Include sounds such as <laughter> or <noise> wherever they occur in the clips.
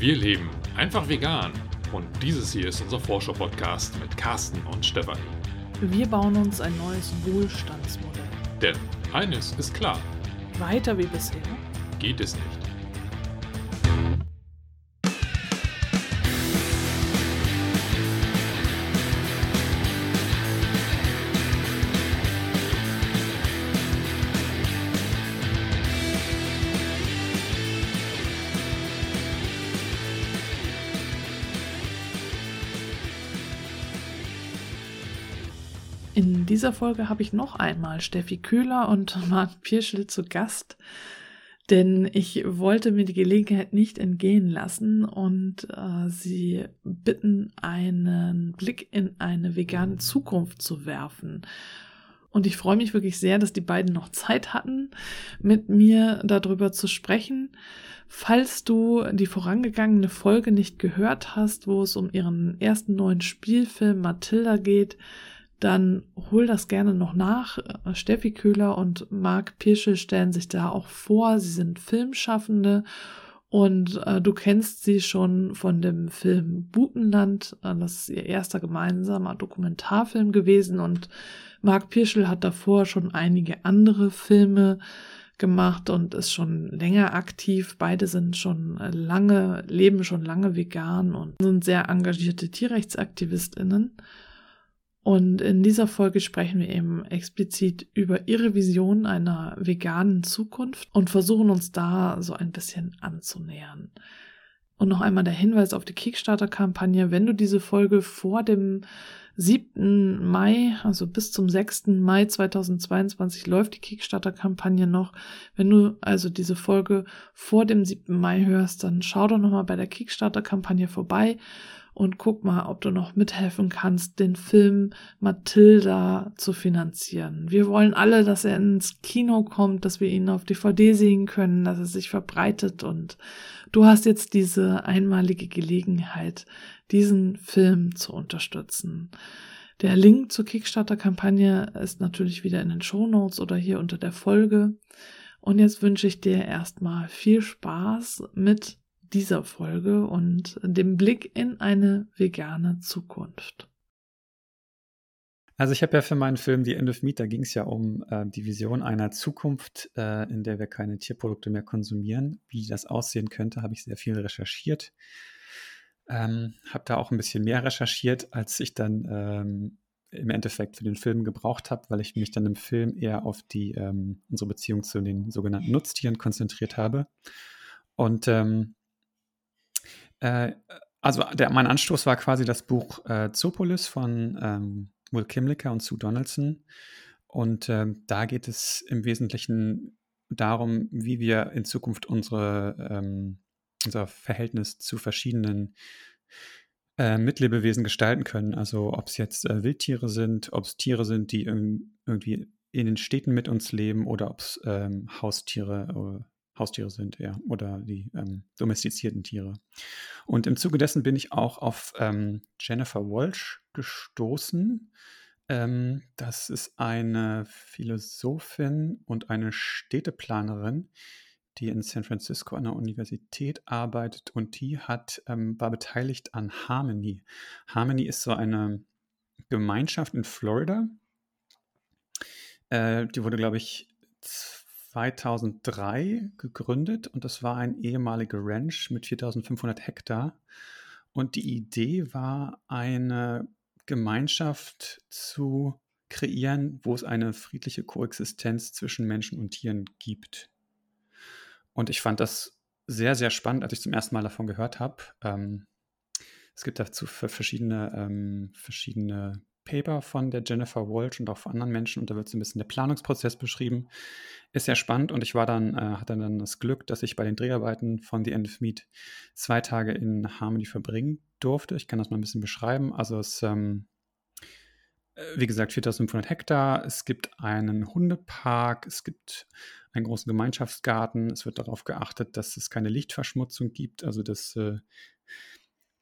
Wir leben einfach vegan und dieses hier ist unser Vorschau-Podcast mit Carsten und Stefanie. Wir bauen uns ein neues Wohlstandsmodell. Denn eines ist klar, Weiter wie bisher. geht es nicht. Dieser Folge habe ich noch einmal Steffi Kühler und <laughs> Marc Pirschel zu Gast, denn ich wollte mir die Gelegenheit nicht entgehen lassen und äh, sie bitten, einen Blick in eine vegane Zukunft zu werfen. Und ich freue mich wirklich sehr, dass die beiden noch Zeit hatten, mit mir darüber zu sprechen. Falls du die vorangegangene Folge nicht gehört hast, wo es um ihren ersten neuen Spielfilm Matilda geht, dann hol das gerne noch nach. Äh, Steffi Köhler und Marc Pirschel stellen sich da auch vor. Sie sind Filmschaffende und äh, du kennst sie schon von dem Film Butenland. Äh, das ist ihr erster gemeinsamer Dokumentarfilm gewesen und Marc Pirschel hat davor schon einige andere Filme gemacht und ist schon länger aktiv. Beide sind schon lange, leben schon lange vegan und sind sehr engagierte Tierrechtsaktivistinnen. Und in dieser Folge sprechen wir eben explizit über ihre Vision einer veganen Zukunft und versuchen uns da so ein bisschen anzunähern. Und noch einmal der Hinweis auf die Kickstarter-Kampagne. Wenn du diese Folge vor dem 7. Mai, also bis zum 6. Mai 2022 läuft die Kickstarter-Kampagne noch. Wenn du also diese Folge vor dem 7. Mai hörst, dann schau doch nochmal bei der Kickstarter-Kampagne vorbei und guck mal, ob du noch mithelfen kannst, den Film Matilda zu finanzieren. Wir wollen alle, dass er ins Kino kommt, dass wir ihn auf DVD sehen können, dass er sich verbreitet und du hast jetzt diese einmalige Gelegenheit, diesen Film zu unterstützen. Der Link zur Kickstarter-Kampagne ist natürlich wieder in den Show Notes oder hier unter der Folge. Und jetzt wünsche ich dir erstmal viel Spaß mit dieser Folge und dem Blick in eine vegane Zukunft. Also ich habe ja für meinen Film The End of Meat, da ging es ja um äh, die Vision einer Zukunft, äh, in der wir keine Tierprodukte mehr konsumieren. Wie das aussehen könnte, habe ich sehr viel recherchiert. Ähm, habe da auch ein bisschen mehr recherchiert, als ich dann ähm, im Endeffekt für den Film gebraucht habe, weil ich mich dann im Film eher auf die ähm, unsere Beziehung zu den sogenannten Nutztieren konzentriert habe. Und ähm, äh, also der, mein Anstoß war quasi das Buch äh, Zoopolis von ähm, Will Kimlicker und Sue Donaldson. Und ähm, da geht es im Wesentlichen darum, wie wir in Zukunft unsere, ähm, unser Verhältnis zu verschiedenen äh, Mitlebewesen gestalten können. Also ob es jetzt äh, Wildtiere sind, ob es Tiere sind, die irgendwie in den Städten mit uns leben oder ob es ähm, Haustiere Haustiere sind, ja, oder die ähm, domestizierten Tiere. Und im Zuge dessen bin ich auch auf ähm, Jennifer Walsh gestoßen. Ähm, das ist eine Philosophin und eine Städteplanerin, die in San Francisco an der Universität arbeitet und die hat, ähm, war beteiligt an Harmony. Harmony ist so eine Gemeinschaft in Florida. Äh, die wurde, glaube ich, 2003 gegründet und das war ein ehemaliger Ranch mit 4500 Hektar. Und die Idee war, eine Gemeinschaft zu kreieren, wo es eine friedliche Koexistenz zwischen Menschen und Tieren gibt. Und ich fand das sehr, sehr spannend, als ich zum ersten Mal davon gehört habe. Ähm, es gibt dazu verschiedene, ähm, verschiedene Paper von der Jennifer Walsh und auch von anderen Menschen und da wird so ein bisschen der Planungsprozess beschrieben. Ist sehr spannend und ich war dann, äh, hatte dann das Glück, dass ich bei den Dreharbeiten von The End of Meat zwei Tage in Harmony verbringen durfte. Ich kann das mal ein bisschen beschreiben. Also es, ähm, äh, wie gesagt, 4500 Hektar. Es gibt einen Hundepark, es gibt einen großen Gemeinschaftsgarten. Es wird darauf geachtet, dass es keine Lichtverschmutzung gibt, also dass äh,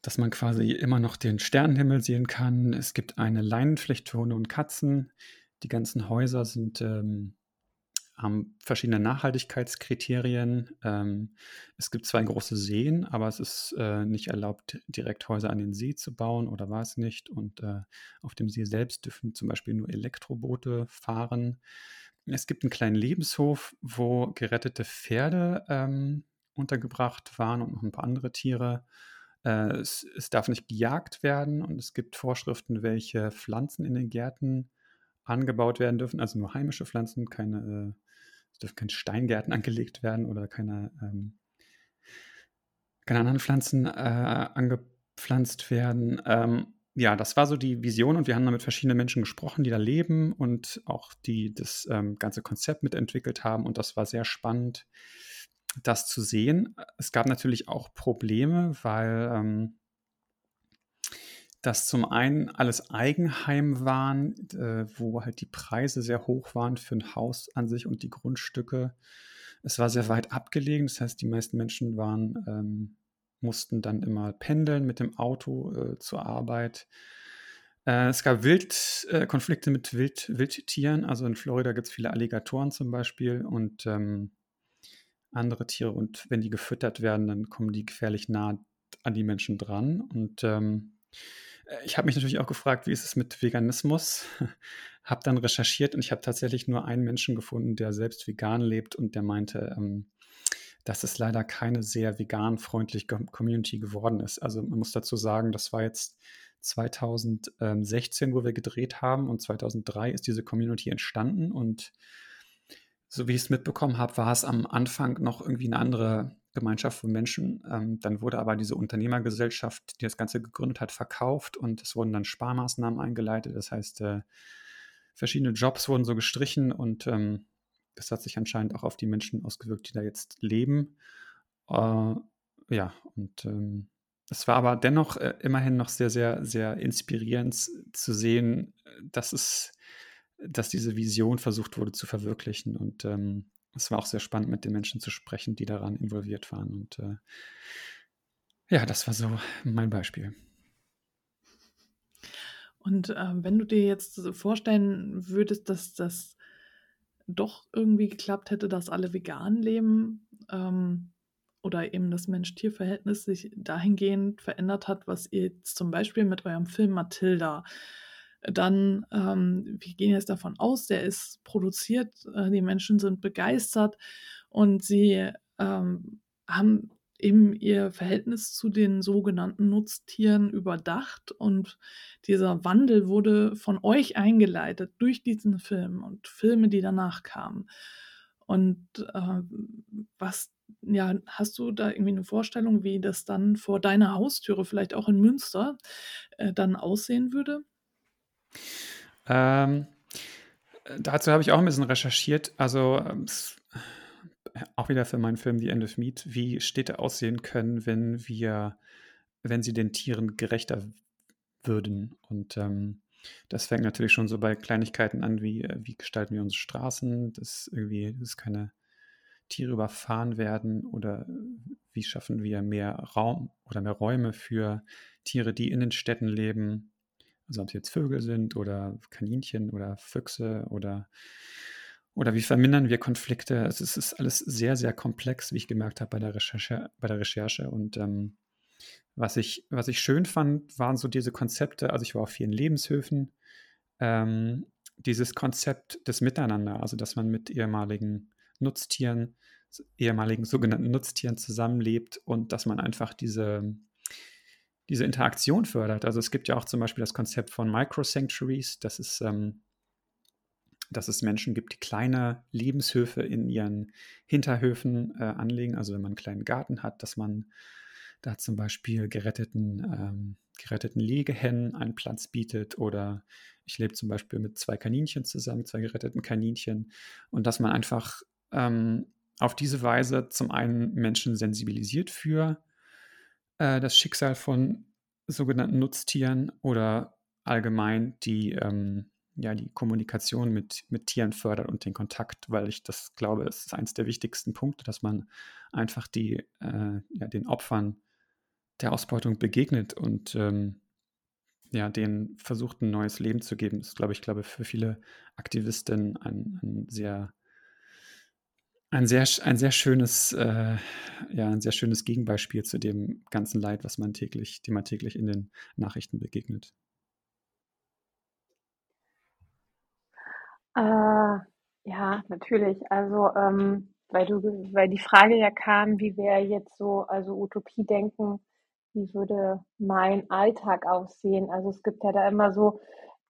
dass man quasi immer noch den Sternenhimmel sehen kann. Es gibt eine Leinenpflicht für Hunde und Katzen. Die ganzen Häuser sind ähm, haben verschiedene Nachhaltigkeitskriterien. Ähm, es gibt zwei große Seen, aber es ist äh, nicht erlaubt, direkt Häuser an den See zu bauen oder war es nicht. Und äh, auf dem See selbst dürfen zum Beispiel nur Elektroboote fahren. Es gibt einen kleinen Lebenshof, wo gerettete Pferde ähm, untergebracht waren und noch ein paar andere Tiere. Äh, es, es, darf nicht gejagt werden und es gibt Vorschriften, welche Pflanzen in den Gärten angebaut werden dürfen, also nur heimische Pflanzen, keine, äh, es dürfen keine Steingärten <laughs> angelegt werden oder keine, ähm, keine anderen Pflanzen äh, angepflanzt werden. Ähm, ja, das war so die Vision und wir haben da mit verschiedenen Menschen gesprochen, die da leben und auch die das ähm, ganze Konzept mitentwickelt haben und das war sehr spannend, das zu sehen. Es gab natürlich auch Probleme, weil ähm, das zum einen alles Eigenheim waren, äh, wo halt die Preise sehr hoch waren für ein Haus an sich und die Grundstücke. Es war sehr weit abgelegen, das heißt, die meisten Menschen waren, ähm, mussten dann immer pendeln mit dem Auto äh, zur Arbeit. Äh, es gab Wild, äh, Konflikte mit Wild, Wildtieren, also in Florida gibt es viele Alligatoren zum Beispiel und ähm, andere Tiere und wenn die gefüttert werden, dann kommen die gefährlich nah an die Menschen dran und ähm, äh, ich habe mich natürlich auch gefragt, wie ist es mit Veganismus? <laughs> habe dann recherchiert und ich habe tatsächlich nur einen Menschen gefunden, der selbst vegan lebt und der meinte, ähm, dass es leider keine sehr vegan-freundliche Community geworden ist. Also man muss dazu sagen, das war jetzt 2016, wo wir gedreht haben und 2003 ist diese Community entstanden und so wie ich es mitbekommen habe, war es am Anfang noch irgendwie eine andere Gemeinschaft von Menschen. Ähm, dann wurde aber diese Unternehmergesellschaft, die das Ganze gegründet hat, verkauft und es wurden dann Sparmaßnahmen eingeleitet. Das heißt, äh, verschiedene Jobs wurden so gestrichen und ähm, das hat sich anscheinend auch auf die Menschen ausgewirkt, die da jetzt leben. Äh, ja, und ähm, es war aber dennoch äh, immerhin noch sehr, sehr, sehr inspirierend zu sehen, dass es, dass diese Vision versucht wurde zu verwirklichen. Und ähm, es war auch sehr spannend, mit den Menschen zu sprechen, die daran involviert waren. Und äh, ja, das war so mein Beispiel. Und äh, wenn du dir jetzt vorstellen würdest, dass das doch irgendwie geklappt hätte, dass alle vegan leben ähm, oder eben das Mensch-Tier-Verhältnis sich dahingehend verändert hat, was ihr jetzt zum Beispiel mit eurem Film Matilda dann, ähm, wir gehen jetzt davon aus, der ist produziert, äh, die Menschen sind begeistert und sie ähm, haben eben ihr Verhältnis zu den sogenannten Nutztieren überdacht und dieser Wandel wurde von euch eingeleitet durch diesen Film und Filme, die danach kamen. Und äh, was, ja, hast du da irgendwie eine Vorstellung, wie das dann vor deiner Haustüre, vielleicht auch in Münster, äh, dann aussehen würde? Ähm, dazu habe ich auch ein bisschen recherchiert. Also ähm, auch wieder für meinen Film The End of Meat, wie Städte aussehen können, wenn wir, wenn sie den Tieren gerechter würden. Und ähm, das fängt natürlich schon so bei Kleinigkeiten an, wie, äh, wie gestalten wir unsere Straßen, dass irgendwie dass keine Tiere überfahren werden oder wie schaffen wir mehr Raum oder mehr Räume für Tiere, die in den Städten leben. Also ob es jetzt Vögel sind oder Kaninchen oder Füchse oder, oder wie vermindern wir Konflikte. Also es ist alles sehr, sehr komplex, wie ich gemerkt habe bei der Recherche. Bei der Recherche. Und ähm, was, ich, was ich schön fand, waren so diese Konzepte. Also ich war auf vielen Lebenshöfen. Ähm, dieses Konzept des Miteinander, also dass man mit ehemaligen Nutztieren, ehemaligen sogenannten Nutztieren zusammenlebt und dass man einfach diese diese Interaktion fördert. Also es gibt ja auch zum Beispiel das Konzept von Micro-Sanctuaries, dass es, ähm, dass es Menschen gibt, die kleine Lebenshöfe in ihren Hinterhöfen äh, anlegen. Also wenn man einen kleinen Garten hat, dass man da zum Beispiel geretteten, ähm, geretteten Legehennen einen Platz bietet oder ich lebe zum Beispiel mit zwei Kaninchen zusammen, zwei geretteten Kaninchen und dass man einfach ähm, auf diese Weise zum einen Menschen sensibilisiert für äh, das Schicksal von sogenannten Nutztieren oder allgemein die, ähm, ja, die Kommunikation mit, mit Tieren fördert und den Kontakt, weil ich das glaube, es ist eines der wichtigsten Punkte, dass man einfach die, äh, ja, den Opfern der Ausbeutung begegnet und ähm, ja, denen versucht, ein neues Leben zu geben. Das ist, glaube ich, glaube für viele Aktivisten ein, ein sehr ein sehr, ein sehr schönes, äh, ja, ein sehr schönes Gegenbeispiel zu dem ganzen Leid, was man täglich, dem man täglich in den Nachrichten begegnet. Äh, ja, natürlich. Also, ähm, weil du, weil die Frage ja kam, wie wäre jetzt so, also Utopie denken, wie würde mein Alltag aussehen? Also es gibt ja da immer so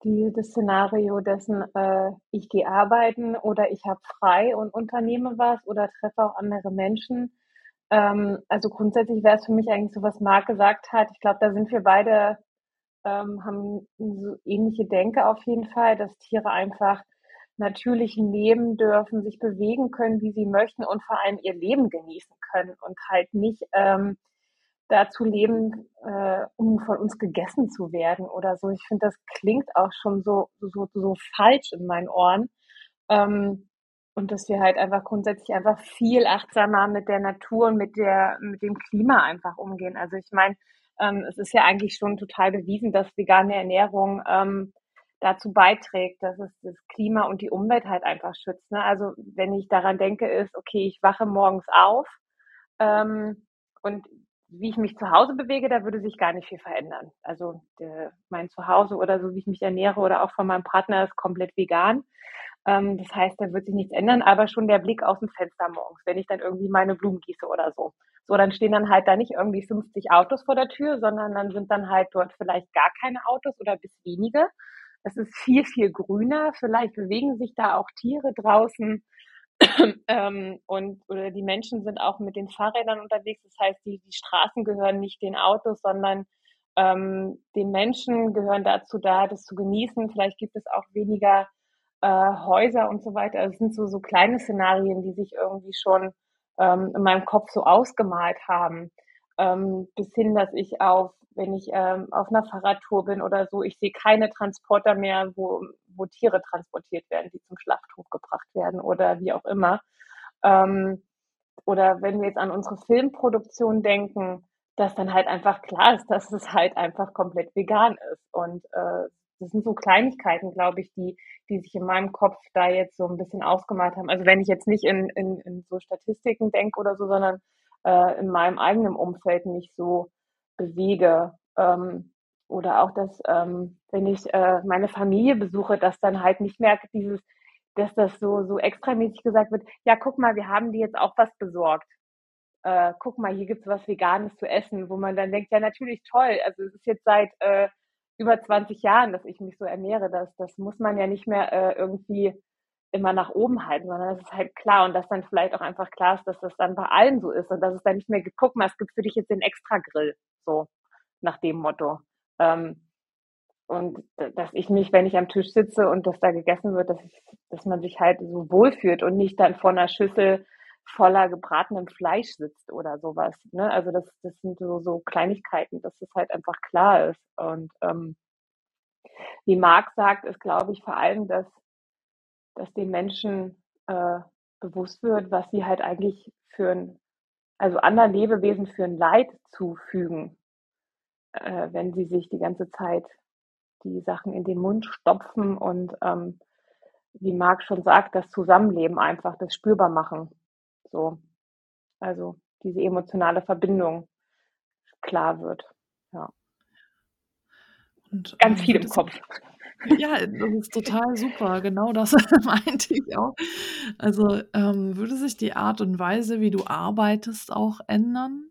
die, das Szenario dessen, äh, ich gehe arbeiten oder ich habe frei und unternehme was oder treffe auch andere Menschen. Ähm, also grundsätzlich wäre es für mich eigentlich so, was Marc gesagt hat. Ich glaube, da sind wir beide, ähm, haben so ähnliche Denke auf jeden Fall, dass Tiere einfach natürlich leben dürfen, sich bewegen können, wie sie möchten und vor allem ihr Leben genießen können und halt nicht ähm, dazu leben, äh, um von uns gegessen zu werden oder so. Ich finde, das klingt auch schon so, so, so falsch in meinen Ohren. Ähm, und dass wir halt einfach grundsätzlich einfach viel achtsamer mit der Natur und mit der, mit dem Klima einfach umgehen. Also ich meine, ähm, es ist ja eigentlich schon total bewiesen, dass vegane Ernährung ähm, dazu beiträgt, dass es das Klima und die Umwelt halt einfach schützt. Ne? Also wenn ich daran denke, ist, okay, ich wache morgens auf ähm, und wie ich mich zu Hause bewege, da würde sich gar nicht viel verändern. Also der, mein Zuhause oder so, wie ich mich ernähre oder auch von meinem Partner ist komplett vegan. Ähm, das heißt, da wird sich nichts ändern, aber schon der Blick aus dem Fenster morgens, wenn ich dann irgendwie meine Blumen gieße oder so. So, dann stehen dann halt da nicht irgendwie 50 Autos vor der Tür, sondern dann sind dann halt dort vielleicht gar keine Autos oder bis wenige. Es ist viel, viel grüner. Vielleicht bewegen sich da auch Tiere draußen. <clears throat> ähm, und oder die Menschen sind auch mit den Fahrrädern unterwegs. Das heißt, die, die Straßen gehören nicht den Autos, sondern ähm, den Menschen gehören dazu da, das zu genießen. Vielleicht gibt es auch weniger äh, Häuser und so weiter. Also es sind so, so kleine Szenarien, die sich irgendwie schon ähm, in meinem Kopf so ausgemalt haben. Ähm, bis hin, dass ich auf, wenn ich ähm, auf einer Fahrradtour bin oder so, ich sehe keine Transporter mehr, wo, wo Tiere transportiert werden, die zum Schlachthof gebracht werden oder wie auch immer. Ähm, oder wenn wir jetzt an unsere Filmproduktion denken, dass dann halt einfach klar ist, dass es halt einfach komplett vegan ist. Und äh, das sind so Kleinigkeiten, glaube ich, die, die sich in meinem Kopf da jetzt so ein bisschen ausgemalt haben. Also wenn ich jetzt nicht in, in, in so Statistiken denke oder so, sondern äh, in meinem eigenen Umfeld mich so bewege. Ähm, oder auch, dass ähm, wenn ich äh, meine Familie besuche, dass dann halt nicht mehr dieses, dass das so, so extramäßig gesagt wird, ja, guck mal, wir haben dir jetzt auch was besorgt. Äh, guck mal, hier gibt's was Veganes zu essen, wo man dann denkt, ja, natürlich toll. Also es ist jetzt seit äh, über 20 Jahren, dass ich mich so ernähre. Das, das muss man ja nicht mehr äh, irgendwie immer nach oben halten, sondern das ist halt klar und dass dann vielleicht auch einfach klar ist, dass das dann bei allen so ist und dass es dann nicht mehr guck mal, es gibt für dich jetzt den Extra-Grill, so nach dem Motto. Ähm, und dass ich mich, wenn ich am Tisch sitze und das da gegessen wird, dass, ich, dass man sich halt so wohlfühlt und nicht dann vor einer Schüssel voller gebratenem Fleisch sitzt oder sowas. Ne? Also das, das sind so, so Kleinigkeiten, dass das halt einfach klar ist. Und ähm, wie Marc sagt, ist, glaube ich, vor allem, dass dass den Menschen äh, bewusst wird, was sie halt eigentlich für ein, also anderen Lebewesen für ein Leid zufügen, äh, wenn sie sich die ganze Zeit die Sachen in den Mund stopfen und ähm, wie Marc schon sagt, das Zusammenleben einfach, das spürbar machen. So. Also diese emotionale Verbindung klar wird. Ja. Und, Ganz ähm, viel im Kopf. Ja, das ist total super. Genau das <laughs> meinte ich auch. Also, ähm, würde sich die Art und Weise, wie du arbeitest, auch ändern?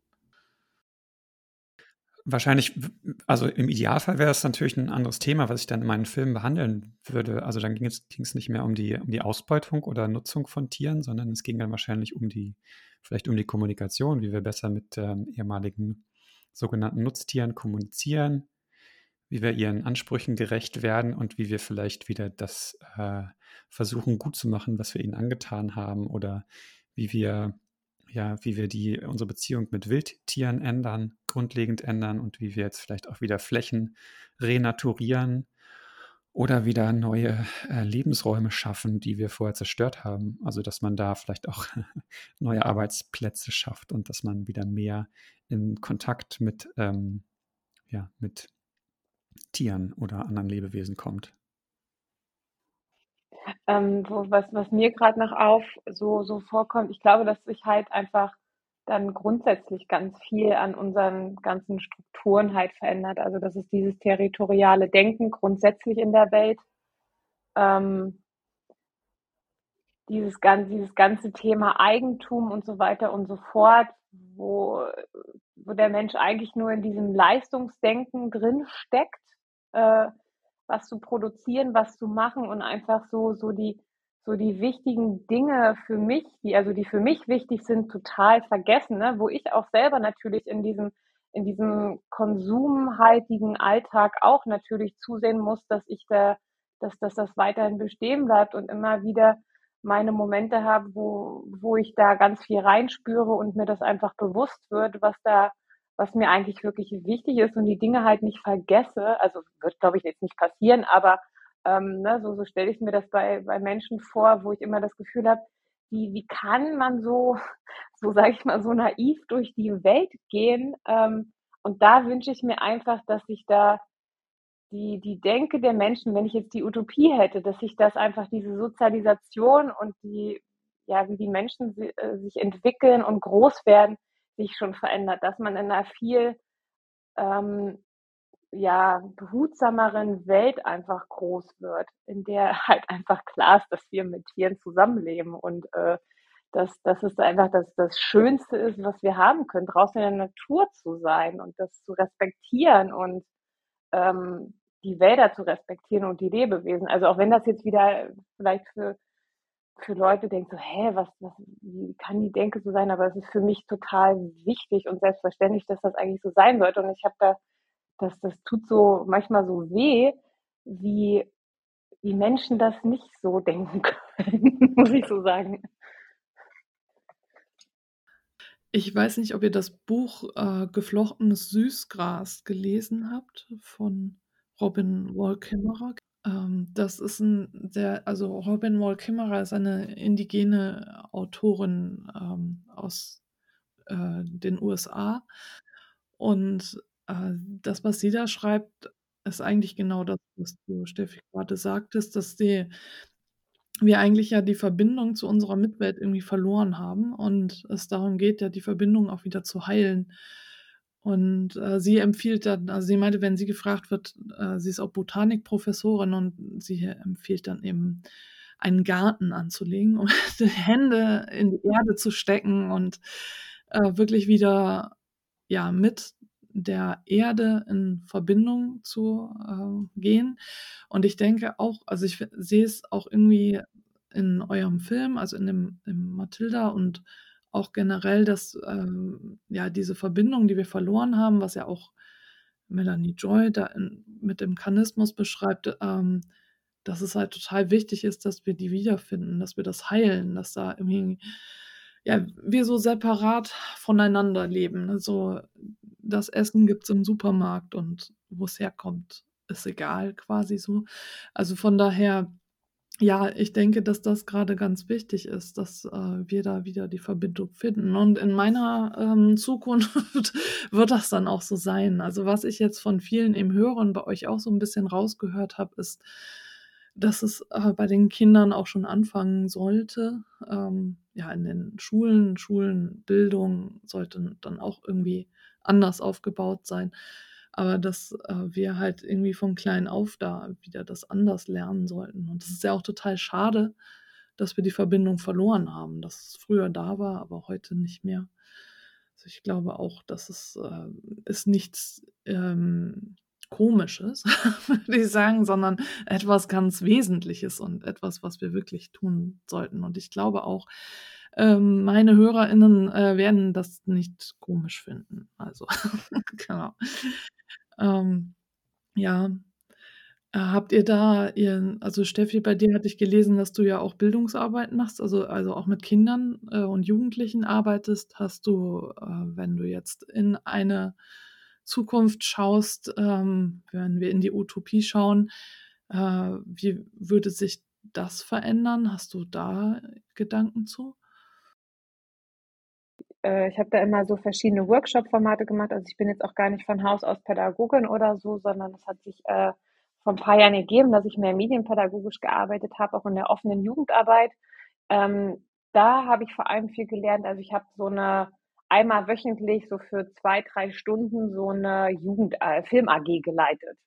Wahrscheinlich, also im Idealfall wäre es natürlich ein anderes Thema, was ich dann in meinen Filmen behandeln würde. Also dann ging es, nicht mehr um die, um die Ausbeutung oder Nutzung von Tieren, sondern es ging dann wahrscheinlich um die, vielleicht um die Kommunikation, wie wir besser mit ähm, ehemaligen sogenannten Nutztieren kommunizieren, wie wir ihren Ansprüchen gerecht werden und wie wir vielleicht wieder das äh, versuchen gut zu machen, was wir ihnen angetan haben oder wie wir ja, wie wir die unsere Beziehung mit Wildtieren ändern, grundlegend ändern und wie wir jetzt vielleicht auch wieder Flächen renaturieren oder wieder neue äh, Lebensräume schaffen, die wir vorher zerstört haben. Also dass man da vielleicht auch <laughs> neue Arbeitsplätze schafft und dass man wieder mehr in Kontakt mit ähm, ja, mit Tieren oder anderen Lebewesen kommt. Ähm, wo, was, was mir gerade noch auf so, so vorkommt, ich glaube, dass sich halt einfach dann grundsätzlich ganz viel an unseren ganzen Strukturen halt verändert. Also das ist dieses territoriale Denken grundsätzlich in der Welt. Ähm, dieses, dieses ganze Thema Eigentum und so weiter und so fort, wo, wo der Mensch eigentlich nur in diesem Leistungsdenken drin steckt, äh, was zu produzieren, was zu machen und einfach so, so die, so die wichtigen Dinge für mich, die, also die für mich wichtig sind, total vergessen, ne? wo ich auch selber natürlich in diesem, in diesem konsumhaltigen Alltag auch natürlich zusehen muss, dass ich da, dass, dass das weiterhin bestehen bleibt und immer wieder meine Momente habe, wo, wo ich da ganz viel reinspüre und mir das einfach bewusst wird, was da, was mir eigentlich wirklich wichtig ist und die Dinge halt nicht vergesse. Also wird, glaube ich, jetzt nicht passieren, aber ähm, ne, so, so stelle ich mir das bei, bei Menschen vor, wo ich immer das Gefühl habe, wie, wie kann man so, <laughs> so sage ich mal, so naiv durch die Welt gehen? Ähm, und da wünsche ich mir einfach, dass ich da die, die Denke der Menschen, wenn ich jetzt die Utopie hätte, dass sich das einfach diese Sozialisation und die, ja, wie die Menschen äh, sich entwickeln und groß werden, sich schon verändert, dass man in einer viel ähm, ja, behutsameren Welt einfach groß wird, in der <laughs> halt einfach klar ist, dass wir mit Tieren zusammenleben und äh, dass, dass es einfach das, das Schönste ist, was wir haben können, draußen in der Natur zu sein und das zu respektieren und ähm, die Wälder zu respektieren und die Lebewesen. Also auch wenn das jetzt wieder vielleicht für, für Leute denkt, so, hä, was, was, wie kann die Denke so sein? Aber es ist für mich total wichtig und selbstverständlich, dass das eigentlich so sein sollte. Und ich habe da, das, das tut so manchmal so weh, wie, wie Menschen das nicht so denken <laughs> können, muss ich so sagen. Ich weiß nicht, ob ihr das Buch äh, Geflochtenes Süßgras gelesen habt von Robin Wall Kimmerer. Ähm, das ist ein sehr, also Robin Wall Kimmerer ist eine indigene Autorin ähm, aus äh, den USA. Und äh, das, was sie da schreibt, ist eigentlich genau das, was du, Steffi, gerade sagtest, dass die wir eigentlich ja die Verbindung zu unserer Mitwelt irgendwie verloren haben und es darum geht, ja die Verbindung auch wieder zu heilen. Und äh, sie empfiehlt dann, also sie meinte, wenn sie gefragt wird, äh, sie ist auch Botanikprofessorin und sie empfiehlt dann eben einen Garten anzulegen und <laughs> die Hände in die Erde zu stecken und äh, wirklich wieder ja mit der Erde in Verbindung zu äh, gehen. Und ich denke auch, also ich sehe es auch irgendwie in eurem Film, also in dem in Matilda und auch generell, dass ähm, ja diese Verbindung, die wir verloren haben, was ja auch Melanie Joy da in, mit dem Kanismus beschreibt, ähm, dass es halt total wichtig ist, dass wir die wiederfinden, dass wir das heilen, dass da irgendwie ja, wir so separat voneinander leben. Also das Essen gibt es im Supermarkt und wo es herkommt, ist egal quasi so. Also von daher, ja, ich denke, dass das gerade ganz wichtig ist, dass äh, wir da wieder die Verbindung finden. Und in meiner ähm, Zukunft <laughs> wird das dann auch so sein. Also was ich jetzt von vielen eben höre und bei euch auch so ein bisschen rausgehört habe, ist, dass es äh, bei den Kindern auch schon anfangen sollte. Ähm, ja, in den Schulen, Schulenbildung sollte dann auch irgendwie anders aufgebaut sein. Aber dass äh, wir halt irgendwie von klein auf da wieder das anders lernen sollten. Und es ist ja auch total schade, dass wir die Verbindung verloren haben, dass es früher da war, aber heute nicht mehr. Also ich glaube auch, dass es äh, ist nichts ähm, Komisches, <laughs> würde ich sagen, sondern etwas ganz Wesentliches und etwas, was wir wirklich tun sollten. Und ich glaube auch, ähm, meine HörerInnen äh, werden das nicht komisch finden. Also, <laughs> genau. Ähm, ja. Äh, habt ihr da ihr also Steffi, bei dir hatte ich gelesen, dass du ja auch Bildungsarbeit machst, also also auch mit Kindern, äh, und Jugendlichen arbeitest. Hast du, äh, wenn du jetzt in eine Zukunft schaust, ähm, wenn wir in die Utopie schauen, äh, wie würde sich das verändern? Hast du da Gedanken zu? Äh, ich habe da immer so verschiedene Workshop-Formate gemacht. Also ich bin jetzt auch gar nicht von Haus aus Pädagogin oder so, sondern es hat sich äh, vor ein paar Jahren ergeben, dass ich mehr medienpädagogisch gearbeitet habe, auch in der offenen Jugendarbeit. Ähm, da habe ich vor allem viel gelernt. Also ich habe so eine einmal wöchentlich so für zwei, drei Stunden so eine Jugend äh, Film AG geleitet.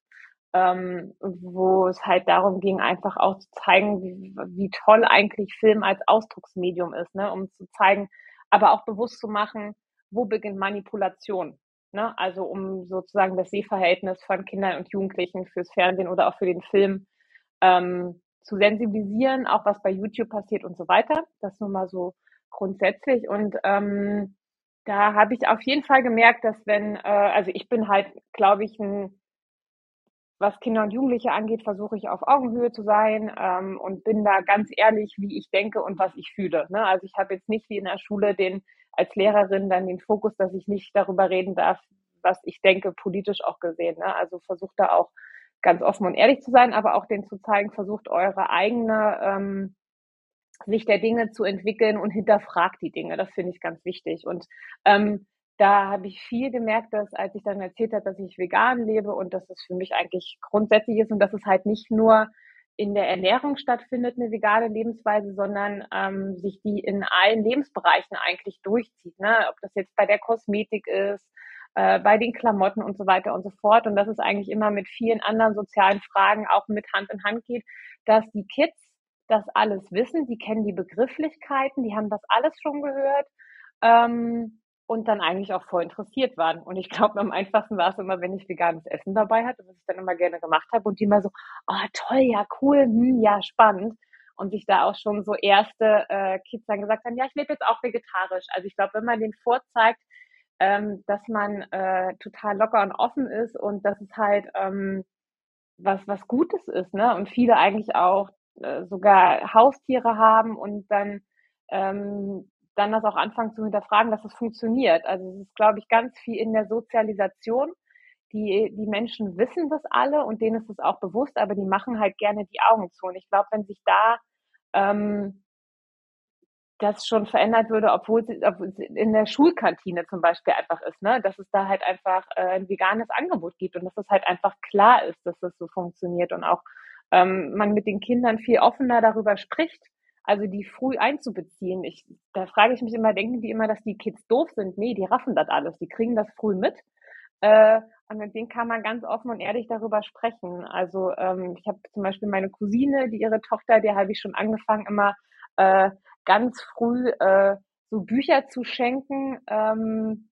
Ähm, wo es halt darum ging, einfach auch zu zeigen, wie, wie toll eigentlich Film als Ausdrucksmedium ist, ne? um zu zeigen, aber auch bewusst zu machen, wo beginnt Manipulation. Ne? Also um sozusagen das Sehverhältnis von Kindern und Jugendlichen fürs Fernsehen oder auch für den Film ähm, zu sensibilisieren, auch was bei YouTube passiert und so weiter. Das nur mal so grundsätzlich. Und ähm, da habe ich auf jeden Fall gemerkt, dass wenn, äh, also ich bin halt, glaube ich, ein, was Kinder und Jugendliche angeht, versuche ich auf Augenhöhe zu sein ähm, und bin da ganz ehrlich, wie ich denke und was ich fühle. Ne? Also ich habe jetzt nicht wie in der Schule den als Lehrerin dann den Fokus, dass ich nicht darüber reden darf, was ich denke, politisch auch gesehen. Ne? Also versucht da auch ganz offen und ehrlich zu sein, aber auch denen zu zeigen, versucht eure eigene ähm, Sicht der Dinge zu entwickeln und hinterfragt die Dinge. Das finde ich ganz wichtig. Und ähm, da habe ich viel gemerkt, dass als ich dann erzählt habe, dass ich vegan lebe und dass es für mich eigentlich grundsätzlich ist und dass es halt nicht nur in der Ernährung stattfindet, eine vegane Lebensweise, sondern ähm, sich die in allen Lebensbereichen eigentlich durchzieht. Ne? Ob das jetzt bei der Kosmetik ist, äh, bei den Klamotten und so weiter und so fort. Und dass es eigentlich immer mit vielen anderen sozialen Fragen auch mit Hand in Hand geht, dass die Kids das alles wissen, die kennen die Begrifflichkeiten, die haben das alles schon gehört ähm, und dann eigentlich auch voll interessiert waren. Und ich glaube, am einfachsten war es immer, wenn ich veganes Essen dabei hatte, was ich dann immer gerne gemacht habe und die immer so, oh toll, ja cool, hm, ja spannend. Und sich da auch schon so erste äh, Kids dann gesagt haben, ja, ich lebe jetzt auch vegetarisch. Also ich glaube, wenn man den vorzeigt, ähm, dass man äh, total locker und offen ist und dass es halt ähm, was was Gutes ist, ne? Und viele eigentlich auch äh, sogar Haustiere haben und dann ähm, dann das auch anfangen zu hinterfragen, dass es funktioniert. Also es ist, glaube ich, ganz viel in der Sozialisation. Die, die Menschen wissen das alle und denen ist es auch bewusst, aber die machen halt gerne die Augen zu. Und ich glaube, wenn sich da ähm, das schon verändert würde, obwohl es in der Schulkantine zum Beispiel einfach ist, ne? dass es da halt einfach äh, ein veganes Angebot gibt und dass es halt einfach klar ist, dass das so funktioniert und auch ähm, man mit den Kindern viel offener darüber spricht, also die früh einzubeziehen. Ich, da frage ich mich immer, denken die immer, dass die Kids doof sind? Nee, die raffen das alles, die kriegen das früh mit. Äh, und mit denen kann man ganz offen und ehrlich darüber sprechen. Also ähm, ich habe zum Beispiel meine Cousine, die ihre Tochter, der habe ich schon angefangen, immer äh, ganz früh äh, so Bücher zu schenken, ähm,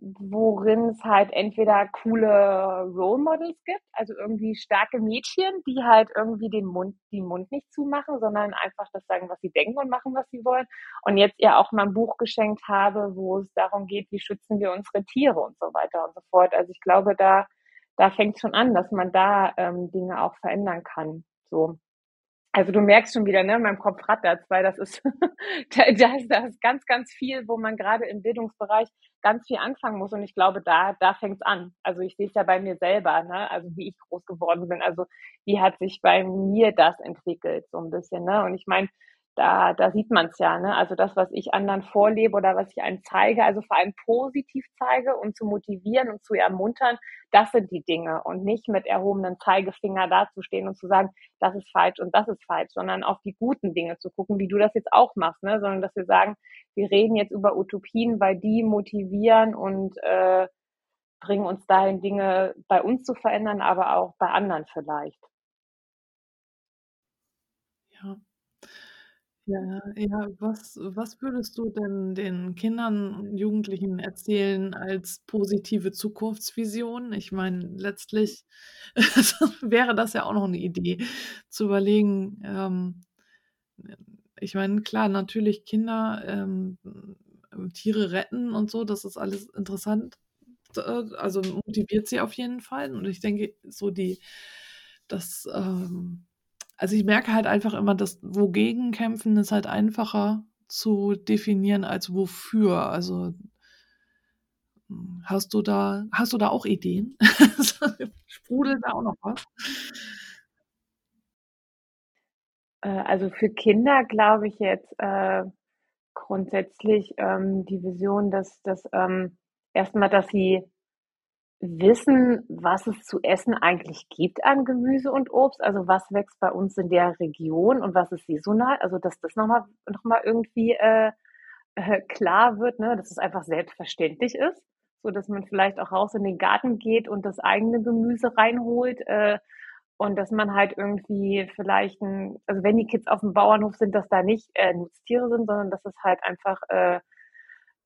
worin es halt entweder coole Role Models gibt, also irgendwie starke Mädchen, die halt irgendwie den Mund, den Mund nicht zumachen, sondern einfach das sagen, was sie denken und machen, was sie wollen. Und jetzt ihr auch mal ein Buch geschenkt habe, wo es darum geht, wie schützen wir unsere Tiere und so weiter und so fort. Also ich glaube, da, da fängt schon an, dass man da ähm, Dinge auch verändern kann. So. Also du merkst schon wieder, ne, in meinem Kopf rattert weil das ist, <laughs> da, da, ist, da ist ganz, ganz viel, wo man gerade im Bildungsbereich ganz viel anfangen muss. Und ich glaube, da, da fängt's an. Also ich sehe es ja bei mir selber, ne, also wie ich groß geworden bin. Also wie hat sich bei mir das entwickelt, so ein bisschen, ne? Und ich meine, da, da sieht man es ja, ne? Also das, was ich anderen vorlebe oder was ich einem zeige, also vor allem positiv zeige, um zu motivieren und zu ermuntern, das sind die Dinge und nicht mit erhobenen Zeigefinger dazustehen und zu sagen, das ist falsch und das ist falsch, sondern auf die guten Dinge zu gucken, wie du das jetzt auch machst, ne? Sondern dass wir sagen, wir reden jetzt über Utopien, weil die motivieren und äh, bringen uns dahin, Dinge bei uns zu verändern, aber auch bei anderen vielleicht. Ja. Ja, ja, was was würdest du denn den Kindern und Jugendlichen erzählen als positive Zukunftsvision? Ich meine, letztlich <laughs> wäre das ja auch noch eine Idee, zu überlegen, ähm, ich meine, klar, natürlich Kinder, ähm, Tiere retten und so, das ist alles interessant, äh, also motiviert sie auf jeden Fall. Und ich denke, so die das, ähm also ich merke halt einfach immer, dass wogegen kämpfen ist halt einfacher zu definieren als wofür. Also hm, hast du da, hast du da auch Ideen? <laughs> Sprudelt da auch noch was? Äh, also für Kinder glaube ich jetzt äh, grundsätzlich ähm, die Vision, dass, dass ähm, erstmal, dass sie wissen, was es zu essen eigentlich gibt an Gemüse und Obst. Also was wächst bei uns in der Region und was ist saisonal. Also dass das nochmal noch mal irgendwie äh, äh, klar wird, ne? dass es einfach selbstverständlich ist. So dass man vielleicht auch raus in den Garten geht und das eigene Gemüse reinholt. Äh, und dass man halt irgendwie vielleicht ein, also wenn die Kids auf dem Bauernhof sind, dass da nicht äh, Nutztiere sind, sondern dass es halt einfach äh,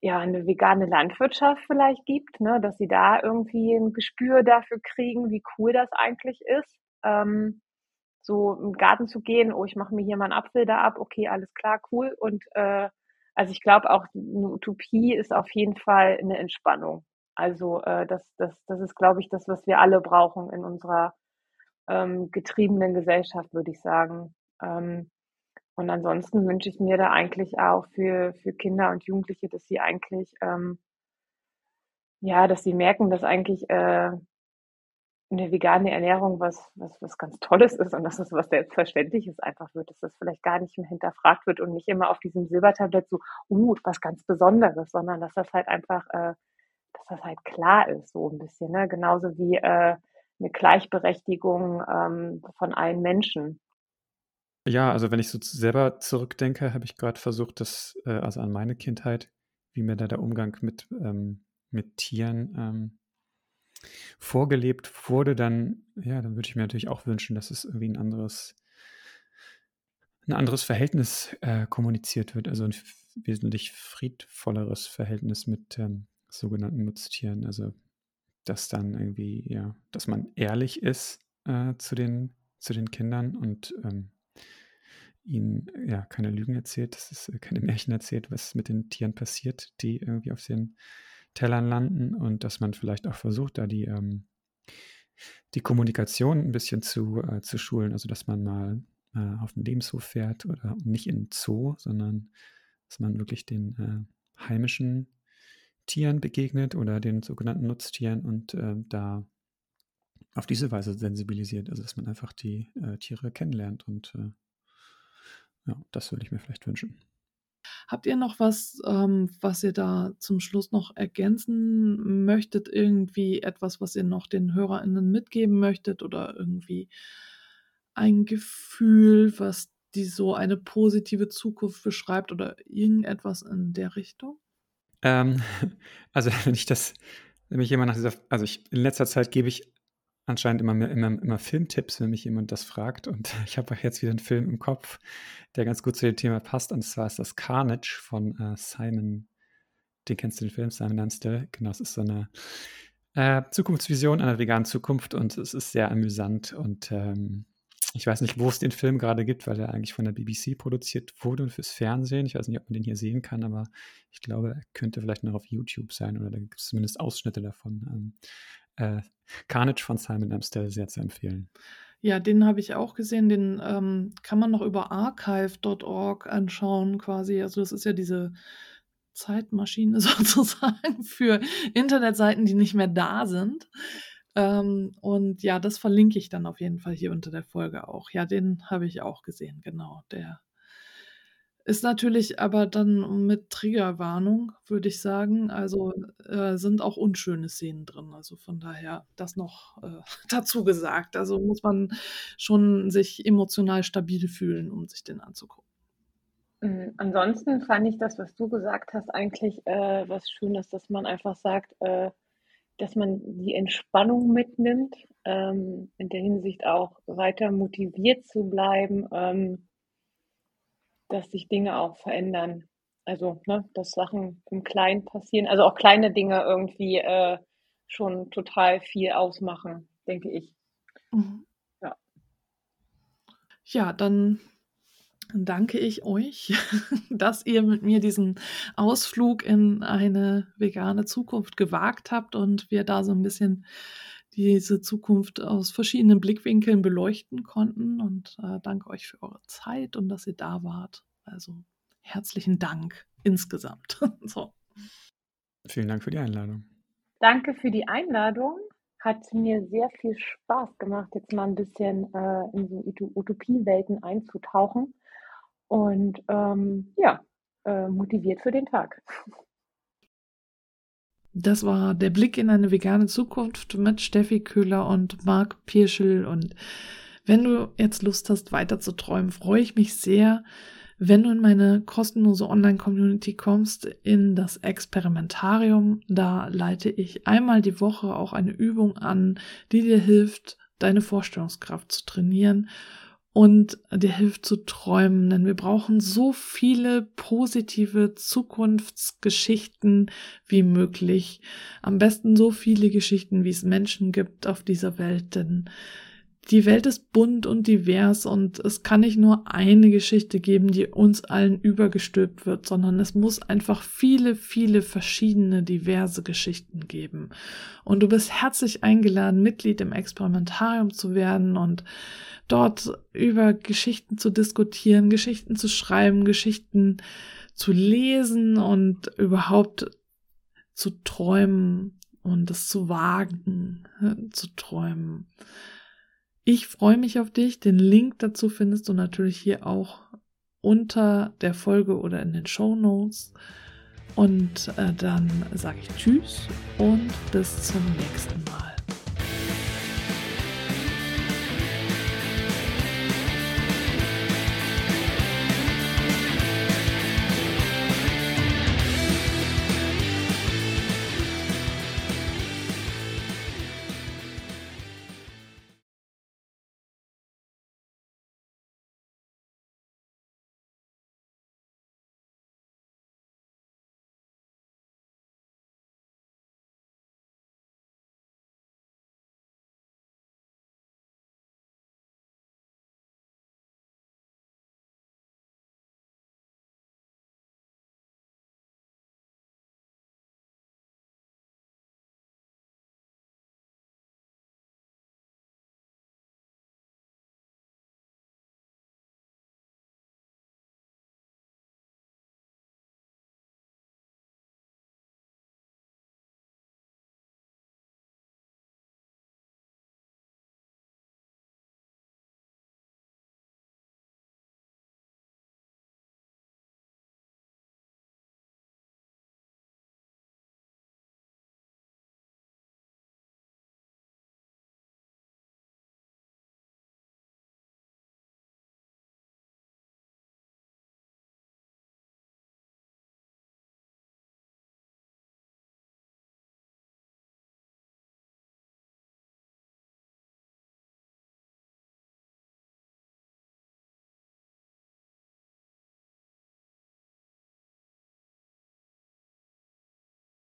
ja eine vegane Landwirtschaft vielleicht gibt, ne, dass sie da irgendwie ein Gespür dafür kriegen, wie cool das eigentlich ist. Ähm, so im Garten zu gehen, oh, ich mache mir hier mal einen Apfel da ab, okay, alles klar, cool. Und äh, also ich glaube auch eine Utopie ist auf jeden Fall eine Entspannung. Also äh, das, das, das ist, glaube ich, das, was wir alle brauchen in unserer ähm, getriebenen Gesellschaft, würde ich sagen. Ähm, und ansonsten wünsche ich mir da eigentlich auch für, für Kinder und Jugendliche, dass sie eigentlich, ähm, ja, dass sie merken, dass eigentlich äh, eine vegane Ernährung was, was, was ganz Tolles ist und dass es was Selbstverständliches einfach wird, dass das vielleicht gar nicht mehr hinterfragt wird und nicht immer auf diesem Silbertablett so, uh, was ganz Besonderes, sondern dass das halt einfach, äh, dass das halt klar ist, so ein bisschen, ne? Genauso wie äh, eine Gleichberechtigung ähm, von allen Menschen. Ja, also wenn ich so selber zurückdenke, habe ich gerade versucht, das, äh, also an meine Kindheit, wie mir da der Umgang mit, ähm, mit Tieren ähm, vorgelebt wurde, dann, ja, dann würde ich mir natürlich auch wünschen, dass es irgendwie ein anderes, ein anderes Verhältnis äh, kommuniziert wird, also ein wesentlich friedvolleres Verhältnis mit ähm, sogenannten Nutztieren. Also dass dann irgendwie, ja, dass man ehrlich ist äh, zu den, zu den Kindern und ähm, ihnen ja keine Lügen erzählt, dass es äh, keine Märchen erzählt, was mit den Tieren passiert, die irgendwie auf den Tellern landen und dass man vielleicht auch versucht, da die, ähm, die Kommunikation ein bisschen zu, äh, zu schulen, also dass man mal äh, auf den Lebenshof fährt oder nicht in den Zoo, sondern dass man wirklich den äh, heimischen Tieren begegnet oder den sogenannten Nutztieren und äh, da auf diese Weise sensibilisiert, also dass man einfach die äh, Tiere kennenlernt und ja, das würde ich mir vielleicht wünschen. Habt ihr noch was, ähm, was ihr da zum Schluss noch ergänzen möchtet? Irgendwie etwas, was ihr noch den HörerInnen mitgeben möchtet oder irgendwie ein Gefühl, was die so eine positive Zukunft beschreibt oder irgendetwas in der Richtung? Ähm, <laughs> also wenn ich das, wenn mich jemand nach dieser, also ich in letzter Zeit gebe ich anscheinend immer, mehr, immer, immer Filmtipps, wenn mich jemand das fragt. Und <laughs> ich habe jetzt wieder einen Film im Kopf, der ganz gut zu dem Thema passt. Und zwar ist das Carnage von äh, Simon. Den kennst du den Film, Simon Dunstall. Genau, es ist so eine äh, Zukunftsvision einer veganen Zukunft und es ist sehr amüsant. Und ähm, ich weiß nicht, wo es den Film gerade gibt, weil er eigentlich von der BBC produziert wurde und fürs Fernsehen. Ich weiß nicht, ob man den hier sehen kann, aber ich glaube, er könnte vielleicht noch auf YouTube sein oder da gibt es zumindest Ausschnitte davon. Ähm, äh, Carnage von Simon Amstel sehr zu empfehlen. Ja, den habe ich auch gesehen. Den ähm, kann man noch über archive.org anschauen, quasi. Also, das ist ja diese Zeitmaschine <laughs> sozusagen für Internetseiten, die nicht mehr da sind. Ähm, und ja, das verlinke ich dann auf jeden Fall hier unter der Folge auch. Ja, den habe ich auch gesehen, genau. Der ist natürlich aber dann mit Triggerwarnung, würde ich sagen. Also äh, sind auch unschöne Szenen drin. Also von daher das noch äh, <laughs> dazu gesagt. Also muss man schon sich emotional stabil fühlen, um sich den anzugucken. Mhm. Ansonsten fand ich das, was du gesagt hast, eigentlich äh, was Schönes, dass man einfach sagt, äh, dass man die Entspannung mitnimmt, ähm, in der Hinsicht auch weiter motiviert zu bleiben. Ähm, dass sich Dinge auch verändern. Also, ne, dass Sachen im Kleinen passieren, also auch kleine Dinge irgendwie äh, schon total viel ausmachen, denke ich. Mhm. Ja. Ja, dann danke ich euch, <laughs> dass ihr mit mir diesen Ausflug in eine vegane Zukunft gewagt habt und wir da so ein bisschen diese Zukunft aus verschiedenen Blickwinkeln beleuchten konnten. Und äh, danke euch für eure Zeit und dass ihr da wart. Also herzlichen Dank insgesamt. <laughs> so. Vielen Dank für die Einladung. Danke für die Einladung. Hat mir sehr viel Spaß gemacht, jetzt mal ein bisschen äh, in so Utopiewelten einzutauchen. Und ähm, ja, äh, motiviert für den Tag. <laughs> Das war der Blick in eine vegane Zukunft mit Steffi Köhler und Marc Pirschel. Und wenn du jetzt Lust hast, weiter zu träumen, freue ich mich sehr, wenn du in meine kostenlose Online-Community kommst, in das Experimentarium. Da leite ich einmal die Woche auch eine Übung an, die dir hilft, deine Vorstellungskraft zu trainieren und dir hilft zu träumen, denn wir brauchen so viele positive Zukunftsgeschichten wie möglich. Am besten so viele Geschichten, wie es Menschen gibt auf dieser Welt, denn die Welt ist bunt und divers und es kann nicht nur eine Geschichte geben, die uns allen übergestülpt wird, sondern es muss einfach viele, viele verschiedene, diverse Geschichten geben. Und du bist herzlich eingeladen, Mitglied im Experimentarium zu werden und dort über Geschichten zu diskutieren, Geschichten zu schreiben, Geschichten zu lesen und überhaupt zu träumen und es zu wagen, zu träumen. Ich freue mich auf dich. Den Link dazu findest du natürlich hier auch unter der Folge oder in den Show Notes. Und äh, dann sage ich Tschüss und bis zum nächsten Mal.